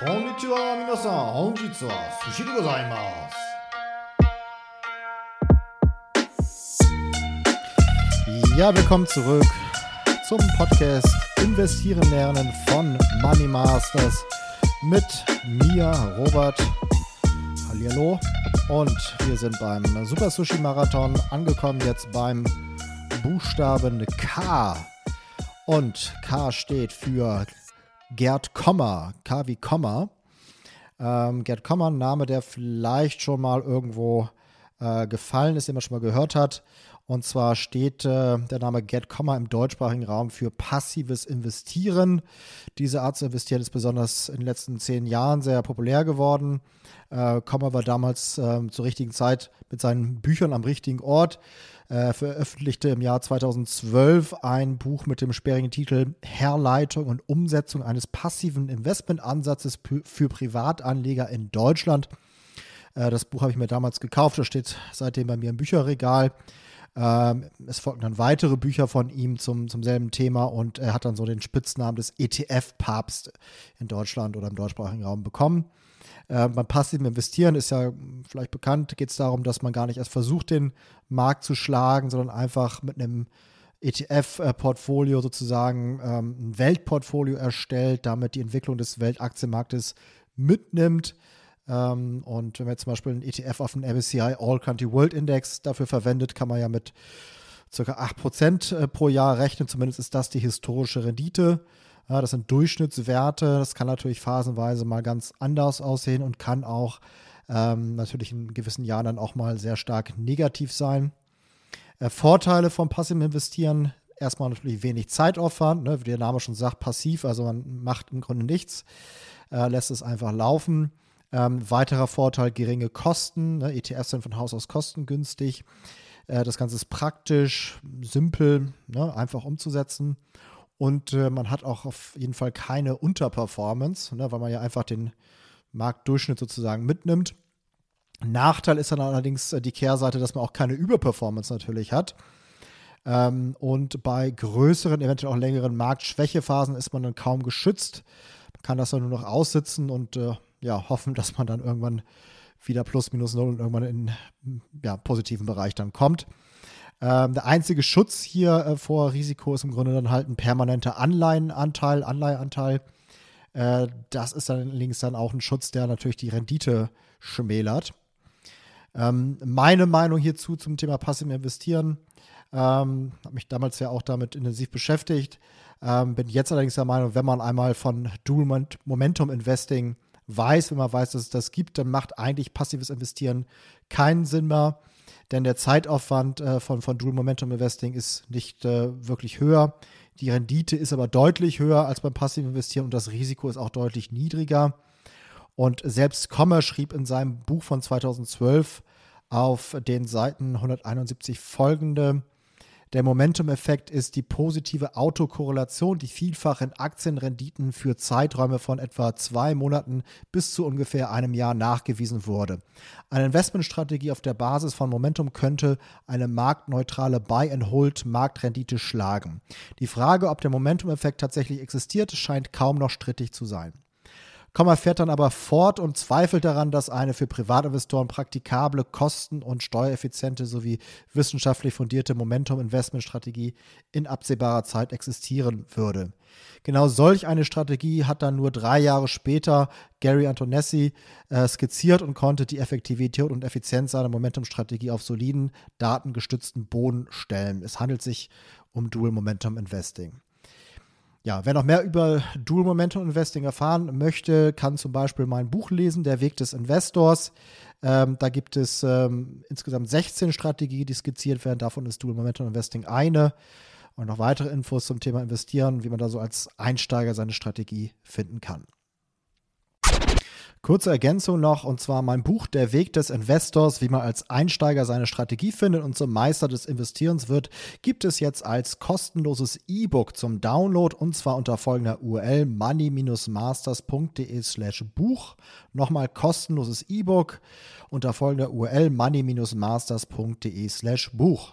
Konnichiwa, minasan. Honjitsu wa sushi de gozaimasu. Ja, willkommen zurück zum Podcast Investieren lernen von Money Masters mit mir, Robert. Hallihallo. Und wir sind beim Super Sushi Marathon angekommen, jetzt beim Buchstaben K. Und K steht für Gerd Kommer, K wie Kommer. Ähm, Gerd Kommer, ein Name, der vielleicht schon mal irgendwo äh, gefallen ist, den man schon mal gehört hat. Und zwar steht äh, der Name Gerd Kommer im deutschsprachigen Raum für passives Investieren. Diese Art zu investieren ist besonders in den letzten zehn Jahren sehr populär geworden. Äh, Kommer war damals äh, zur richtigen Zeit mit seinen Büchern am richtigen Ort. Äh, veröffentlichte im Jahr 2012 ein Buch mit dem sperrigen Titel Herleitung und Umsetzung eines passiven Investmentansatzes für Privatanleger in Deutschland. Äh, das Buch habe ich mir damals gekauft, das steht seitdem bei mir im Bücherregal. Ähm, es folgten dann weitere Bücher von ihm zum, zum selben Thema und er hat dann so den Spitznamen des ETF-Papst in Deutschland oder im deutschsprachigen Raum bekommen. Äh, beim passiven Investieren ist ja vielleicht bekannt, geht es darum, dass man gar nicht erst versucht, den Markt zu schlagen, sondern einfach mit einem ETF-Portfolio sozusagen ähm, ein Weltportfolio erstellt, damit die Entwicklung des Weltaktienmarktes mitnimmt. Ähm, und wenn man jetzt zum Beispiel einen ETF auf den MSCI All Country World Index dafür verwendet, kann man ja mit ca. 8% äh, pro Jahr rechnen. Zumindest ist das die historische Rendite. Das sind Durchschnittswerte. Das kann natürlich phasenweise mal ganz anders aussehen und kann auch ähm, natürlich in gewissen Jahren dann auch mal sehr stark negativ sein. Äh, Vorteile vom passiven Investieren: erstmal natürlich wenig Zeitaufwand, ne, wie der Name schon sagt, passiv, also man macht im Grunde nichts, äh, lässt es einfach laufen. Ähm, weiterer Vorteil, geringe Kosten. Ne? ETFs sind von Haus aus kostengünstig. Äh, das Ganze ist praktisch, simpel, ne? einfach umzusetzen. Und äh, man hat auch auf jeden Fall keine Unterperformance, ne? weil man ja einfach den Marktdurchschnitt sozusagen mitnimmt. Nachteil ist dann allerdings äh, die Kehrseite, dass man auch keine Überperformance natürlich hat. Ähm, und bei größeren, eventuell auch längeren Marktschwächephasen ist man dann kaum geschützt. Man kann das dann nur noch aussitzen und äh, ja, hoffen, dass man dann irgendwann wieder plus minus null und irgendwann in ja, positiven Bereich dann kommt. Ähm, der einzige Schutz hier äh, vor Risiko ist im Grunde dann halt ein permanenter Anleihenanteil, Anleiheanteil. Äh, das ist dann links dann auch ein Schutz, der natürlich die Rendite schmälert. Ähm, meine Meinung hierzu zum Thema passiv investieren, ähm, habe mich damals ja auch damit intensiv beschäftigt. Ähm, bin jetzt allerdings der Meinung, wenn man einmal von Dual Momentum Investing weiß, wenn man weiß, dass es das gibt, dann macht eigentlich passives Investieren keinen Sinn mehr, denn der Zeitaufwand äh, von, von Dual Momentum Investing ist nicht äh, wirklich höher. Die Rendite ist aber deutlich höher als beim passiven Investieren und das Risiko ist auch deutlich niedriger. Und selbst Kommer schrieb in seinem Buch von 2012 auf den Seiten 171 folgende der Momentum-Effekt ist die positive Autokorrelation, die vielfach in Aktienrenditen für Zeiträume von etwa zwei Monaten bis zu ungefähr einem Jahr nachgewiesen wurde. Eine Investmentstrategie auf der Basis von Momentum könnte eine marktneutrale Buy-and-Hold-Marktrendite schlagen. Die Frage, ob der Momentum-Effekt tatsächlich existiert, scheint kaum noch strittig zu sein. Komma fährt dann aber fort und zweifelt daran, dass eine für Privatinvestoren praktikable, kosten- und steuereffiziente sowie wissenschaftlich fundierte Momentum-Investment-Strategie in absehbarer Zeit existieren würde. Genau solch eine Strategie hat dann nur drei Jahre später Gary Antonessi äh, skizziert und konnte die Effektivität und Effizienz seiner Momentum-Strategie auf soliden, datengestützten Boden stellen. Es handelt sich um Dual Momentum Investing. Ja, wer noch mehr über Dual Momentum Investing erfahren möchte, kann zum Beispiel mein Buch lesen, Der Weg des Investors. Ähm, da gibt es ähm, insgesamt 16 Strategien, die skizziert werden. Davon ist Dual Momentum Investing eine. Und noch weitere Infos zum Thema Investieren, wie man da so als Einsteiger seine Strategie finden kann. Kurze Ergänzung noch, und zwar mein Buch Der Weg des Investors, wie man als Einsteiger seine Strategie findet und zum Meister des Investierens wird, gibt es jetzt als kostenloses E-Book zum Download und zwar unter folgender URL money-masters.de slash Buch. Nochmal kostenloses E-Book unter folgender URL money-masters.de slash Buch.